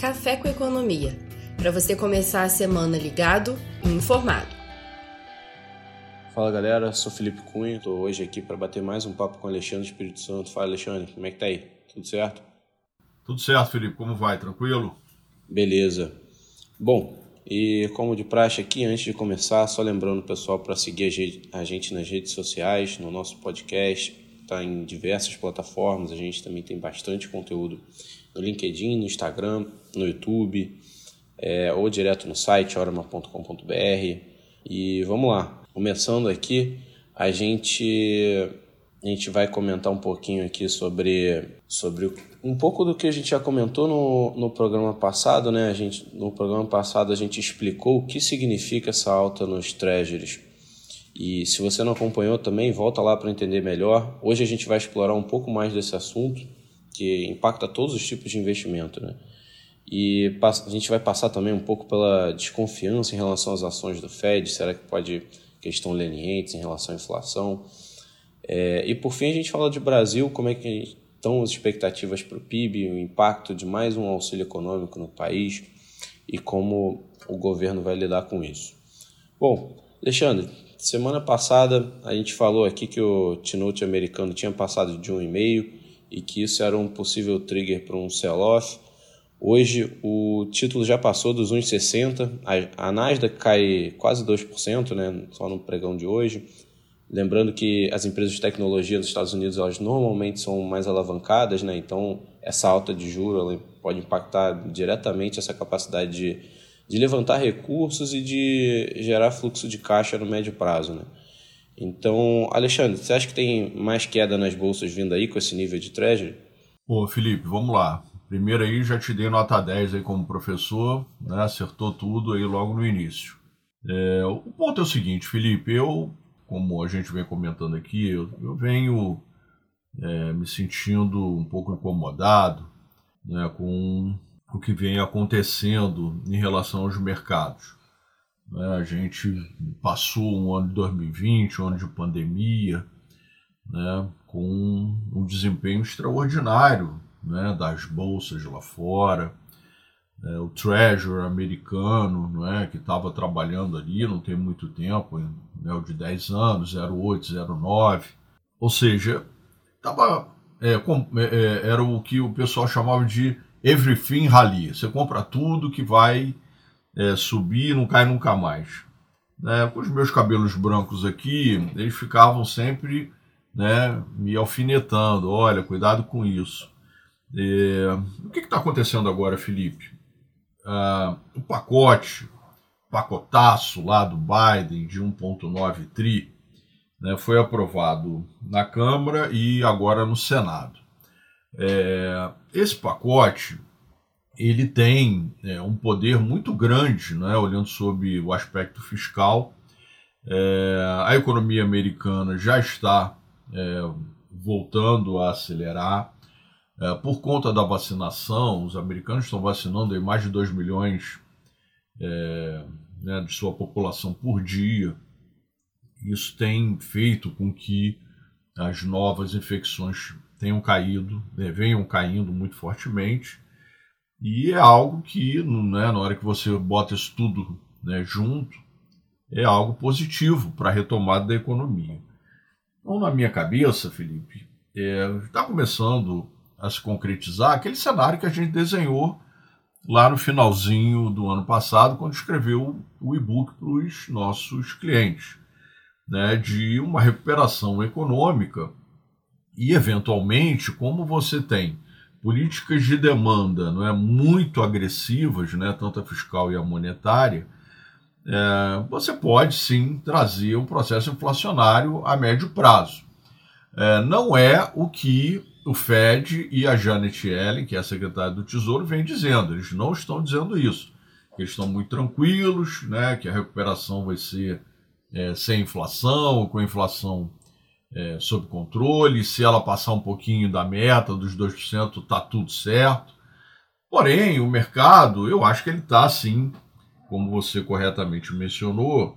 Café com Economia, para você começar a semana ligado e informado. Fala galera, sou Felipe Cunha, estou hoje aqui para bater mais um papo com o Alexandre Espírito Santo. Fala Alexandre, como é que tá aí? Tudo certo? Tudo certo, Felipe, como vai? Tranquilo? Beleza. Bom, e como de praxe aqui, antes de começar, só lembrando o pessoal para seguir a gente nas redes sociais, no nosso podcast, está em diversas plataformas, a gente também tem bastante conteúdo no LinkedIn, no Instagram, no YouTube, é, ou direto no site orama.com.br. E vamos lá, começando aqui, a gente a gente vai comentar um pouquinho aqui sobre, sobre um pouco do que a gente já comentou no, no programa passado, né? A gente, no programa passado a gente explicou o que significa essa alta nos treasuries. E se você não acompanhou também, volta lá para entender melhor. Hoje a gente vai explorar um pouco mais desse assunto que impacta todos os tipos de investimento, né? E a gente vai passar também um pouco pela desconfiança em relação às ações do Fed, será que pode questão lenientes em relação à inflação? É, e por fim a gente fala de Brasil, como é que estão as expectativas para o PIB, o impacto de mais um auxílio econômico no país e como o governo vai lidar com isso. Bom, Alexandre, semana passada a gente falou aqui que o T-Note americano tinha passado de 1,5 e que isso era um possível trigger para um sell-off. Hoje o título já passou dos 1,60, a, Nasdaq cai quase 2%, né, só no pregão de hoje. Lembrando que as empresas de tecnologia dos Estados Unidos elas normalmente são mais alavancadas, né, então essa alta de juros pode impactar diretamente essa capacidade de, de levantar recursos e de gerar fluxo de caixa no médio prazo. Né. Então, Alexandre, você acha que tem mais queda nas bolsas vindo aí com esse nível de treasury? Pô, Felipe, vamos lá. Primeiro aí já te dei nota 10 aí como professor, né? acertou tudo aí logo no início. É, o ponto é o seguinte, Felipe, eu, como a gente vem comentando aqui, eu, eu venho é, me sentindo um pouco incomodado né, com o que vem acontecendo em relação aos mercados. Né? A gente passou um ano de 2020, um ano de pandemia, né? com um desempenho extraordinário né? das bolsas lá fora. É, o Treasury americano, não é, que estava trabalhando ali, não tem muito tempo, né, o de 10 anos, 08, 09. Ou seja, tava, é, com, é, é, era o que o pessoal chamava de everything rally. Você compra tudo que vai é, subir e não cai nunca mais. Né? Com os meus cabelos brancos aqui, eles ficavam sempre né, me alfinetando. Olha, cuidado com isso. É, o que está acontecendo agora, Felipe? Ah, o pacote, pacotaço lá do Biden de 1,9 tri, né, foi aprovado na Câmara e agora no Senado. É, esse pacote ele tem é, um poder muito grande, né, olhando sobre o aspecto fiscal. É, a economia americana já está é, voltando a acelerar. É, por conta da vacinação, os americanos estão vacinando aí mais de 2 milhões é, né, de sua população por dia. Isso tem feito com que as novas infecções tenham caído, né, venham caindo muito fortemente e é algo que, né, na hora que você bota isso tudo né, junto, é algo positivo para a retomada da economia. Então, na minha cabeça, Felipe, está é, começando a se concretizar aquele cenário que a gente desenhou lá no finalzinho do ano passado, quando escreveu o e-book para os nossos clientes, né, de uma recuperação econômica e, eventualmente, como você tem políticas de demanda não é muito agressivas, né, tanto a fiscal e a monetária, é, você pode sim trazer um processo inflacionário a médio prazo. É, não é o que o Fed e a Janet Yellen, que é a secretária do Tesouro, vem dizendo. Eles não estão dizendo isso. Eles estão muito tranquilos, né, que a recuperação vai ser é, sem inflação, com inflação é, sob controle, se ela passar um pouquinho da meta dos 2%, está tudo certo. Porém, o mercado, eu acho que ele está assim, como você corretamente mencionou,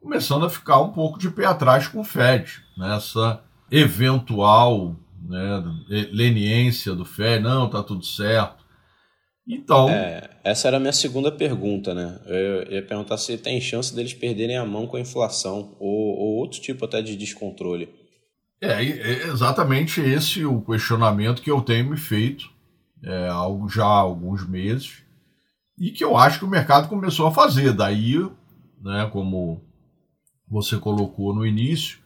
começando a ficar um pouco de pé atrás com o Fed, nessa eventual né, leniência do Fed, não, está tudo certo. Então. É, essa era a minha segunda pergunta, né? Eu ia perguntar se tem chance deles perderem a mão com a inflação ou, ou outro tipo até de descontrole. É, é exatamente esse o questionamento que eu tenho me feito é, já há alguns meses e que eu acho que o mercado começou a fazer. Daí, né, como você colocou no início,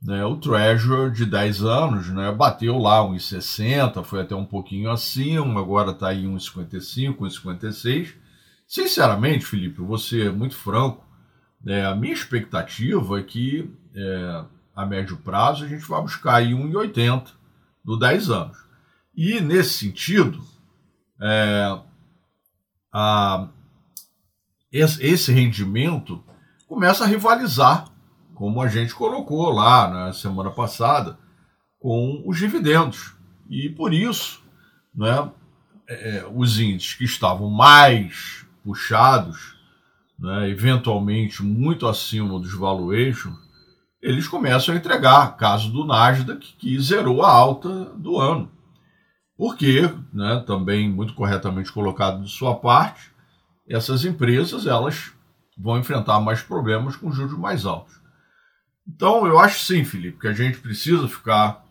né, o Treasure de 10 anos né, bateu lá uns 60, foi até um pouquinho acima, agora está aí uns 55, uns 56. Sinceramente, Felipe, você é muito franco, né, a minha expectativa é que é, a médio prazo a gente vai buscar aí 1,80 no 10 anos. E nesse sentido, é, a, esse rendimento começa a rivalizar como a gente colocou lá na semana passada, com os dividendos. E por isso, né, é, os índices que estavam mais puxados, né, eventualmente muito acima dos valuations, eles começam a entregar. Caso do Nasdaq, que zerou a alta do ano. Porque, né, também muito corretamente colocado de sua parte, essas empresas elas vão enfrentar mais problemas com juros mais altos. Então, eu acho sim, Felipe, que a gente precisa ficar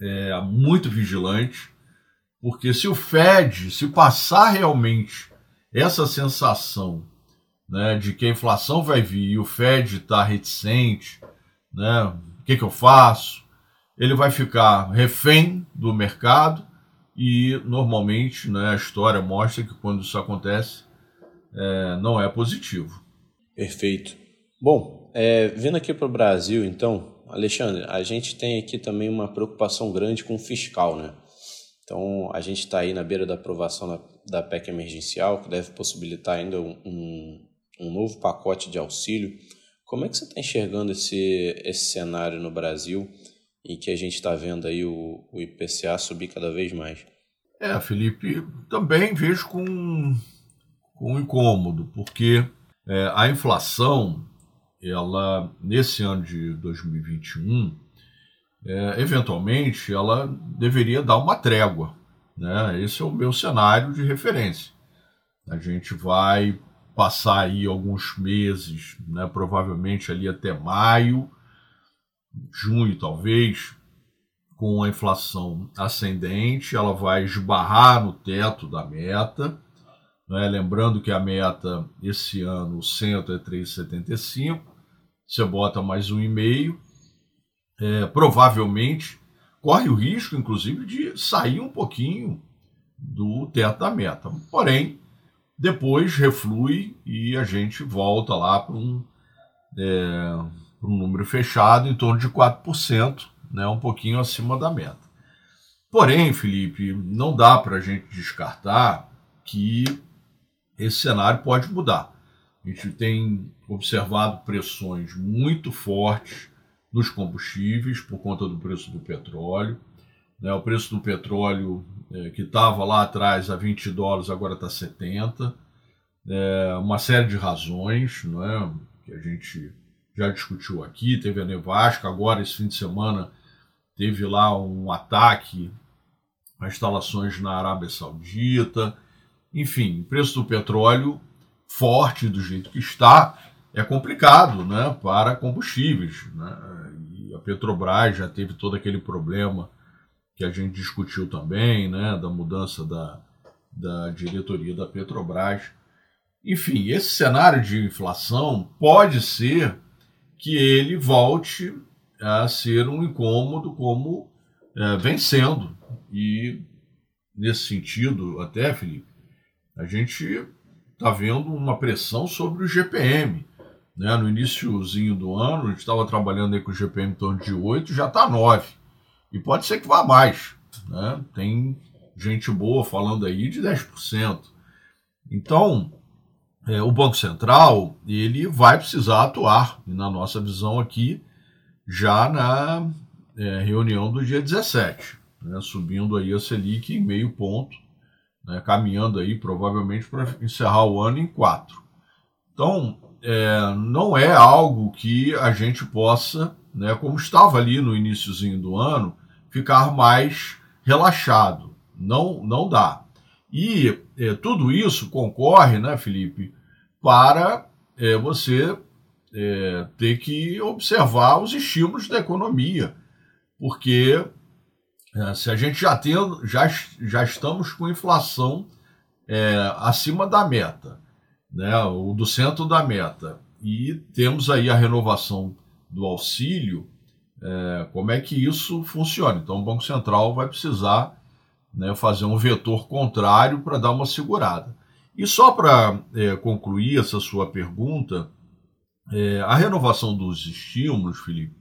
é, muito vigilante, porque se o Fed, se passar realmente essa sensação né, de que a inflação vai vir e o Fed está reticente, né, o que, que eu faço? Ele vai ficar refém do mercado e normalmente né, a história mostra que quando isso acontece é, não é positivo. Perfeito. Bom, é, vindo aqui para o Brasil, então, Alexandre, a gente tem aqui também uma preocupação grande com o fiscal, né? Então, a gente está aí na beira da aprovação da, da PEC emergencial, que deve possibilitar ainda um, um novo pacote de auxílio. Como é que você está enxergando esse, esse cenário no Brasil em que a gente está vendo aí o, o IPCA subir cada vez mais? É, Felipe, também vejo com, com incômodo, porque é, a inflação ela nesse ano de 2021, é, eventualmente, ela deveria dar uma trégua. Né? Esse é o meu cenário de referência. A gente vai passar aí alguns meses, né, provavelmente ali até maio, junho talvez, com a inflação ascendente, ela vai esbarrar no teto da meta né? Lembrando que a meta esse ano, o centro é 3,75, você bota mais um e meio, é, provavelmente corre o risco, inclusive, de sair um pouquinho do teto da meta. Porém, depois reflui e a gente volta lá para um, é, um número fechado em torno de 4%, né, um pouquinho acima da meta. Porém, Felipe, não dá para a gente descartar que esse cenário pode mudar. A gente tem observado pressões muito fortes nos combustíveis por conta do preço do petróleo. Né? O preço do petróleo, é, que estava lá atrás a 20 dólares, agora está 70. É, uma série de razões não é? que a gente já discutiu aqui. Teve a nevasca, agora esse fim de semana teve lá um ataque a instalações na Arábia Saudita. Enfim, o preço do petróleo forte do jeito que está é complicado né, para combustíveis. Né? E a Petrobras já teve todo aquele problema que a gente discutiu também, né, da mudança da, da diretoria da Petrobras. Enfim, esse cenário de inflação pode ser que ele volte a ser um incômodo como é, vem sendo. E nesse sentido, até, Felipe, a gente está vendo uma pressão sobre o GPM. Né? No iníciozinho do ano, a gente estava trabalhando aí com o GPM em torno de 8, já está 9. E pode ser que vá mais. Né? Tem gente boa falando aí de 10%. Então, é, o Banco Central ele vai precisar atuar, na nossa visão aqui, já na é, reunião do dia 17, né? subindo aí a Selic em meio ponto né, caminhando aí provavelmente para encerrar o ano em quatro. Então, é, não é algo que a gente possa, né, como estava ali no iníciozinho do ano, ficar mais relaxado. Não, não dá. E é, tudo isso concorre, né, Felipe, para é, você é, ter que observar os estímulos da economia, porque é, se a gente já tem, já, já estamos com inflação é, acima da meta, né, ou do centro da meta, e temos aí a renovação do auxílio, é, como é que isso funciona? Então o Banco Central vai precisar né, fazer um vetor contrário para dar uma segurada. E só para é, concluir essa sua pergunta, é, a renovação dos estímulos, Felipe,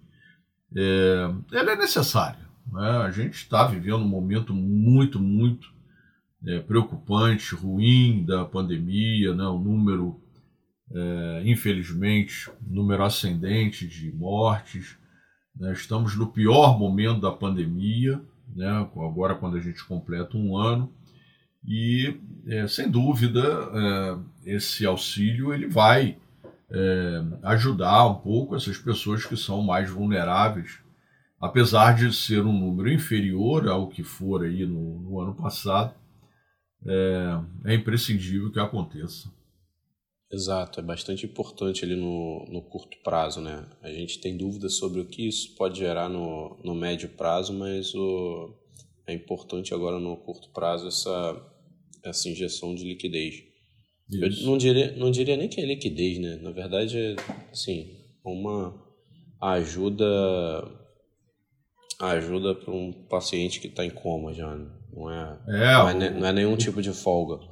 é, ela é necessária. Né? A gente está vivendo um momento muito, muito é, preocupante, ruim da pandemia, né? o número, é, infelizmente, número ascendente de mortes. Né? Estamos no pior momento da pandemia, né? agora quando a gente completa um ano. E, é, sem dúvida, é, esse auxílio ele vai é, ajudar um pouco essas pessoas que são mais vulneráveis, apesar de ser um número inferior ao que for aí no, no ano passado, é, é, imprescindível que aconteça. Exato, é bastante importante ali no, no curto prazo, né? A gente tem dúvidas sobre o que isso pode gerar no, no médio prazo, mas o, é importante agora no curto prazo essa, essa injeção de liquidez. Isso. Eu não diria, não diria nem que é liquidez, né? Na verdade, é assim, uma ajuda ajuda para um paciente que está em coma já. Né? Não é, é, não, é, não é nenhum tipo de folga.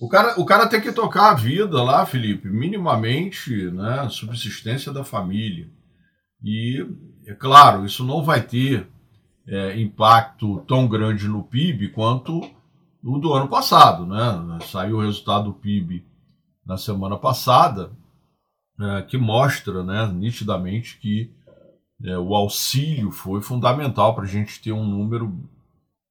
O cara, o cara tem que tocar a vida lá, Felipe, minimamente, né? Subsistência da família. E, é claro, isso não vai ter é, impacto tão grande no PIB quanto o do ano passado. Né? Saiu o resultado do PIB na semana passada, é, que mostra né, nitidamente que é, o auxílio foi fundamental para a gente ter um número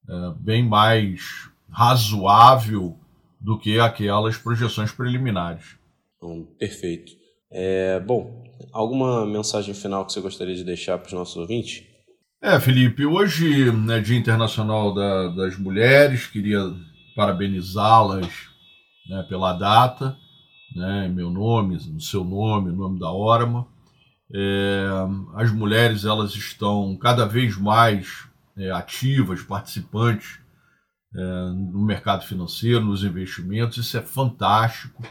é, bem mais razoável do que aquelas projeções preliminares. Hum, perfeito. É, bom, alguma mensagem final que você gostaria de deixar para os nossos ouvintes? É, Felipe, hoje é né, Dia Internacional da, das Mulheres, queria parabenizá-las né, pela data, né, meu nome, o seu nome, o nome da Orma. É, as mulheres elas estão cada vez mais é, ativas, participantes no mercado financeiro, nos investimentos, isso é fantástico.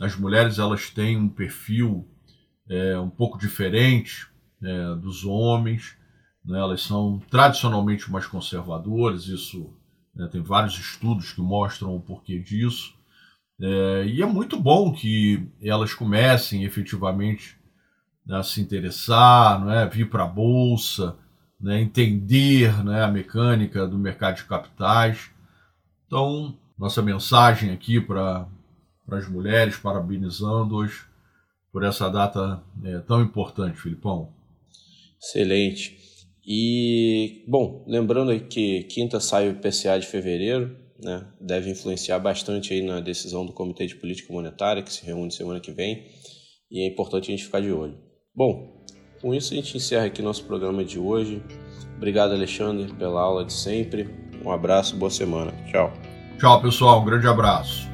As mulheres elas têm um perfil é, um pouco diferente é, dos homens né? elas são tradicionalmente mais conservadoras, isso né, tem vários estudos que mostram o porquê disso. É, e é muito bom que elas comecem efetivamente né, a se interessar, não é? vir para a bolsa, né, entender né, a mecânica do mercado de capitais. Então, nossa mensagem aqui para as mulheres, parabenizando-as por essa data é, tão importante, Filipão. Excelente. E, bom, lembrando que quinta sai o IPCA de fevereiro, né? Deve influenciar bastante aí na decisão do Comitê de Política Monetária, que se reúne semana que vem, e é importante a gente ficar de olho. Bom, com isso a gente encerra aqui nosso programa de hoje. Obrigado, Alexandre, pela aula de sempre. Um abraço, boa semana. Tchau. Tchau, pessoal. Um grande abraço.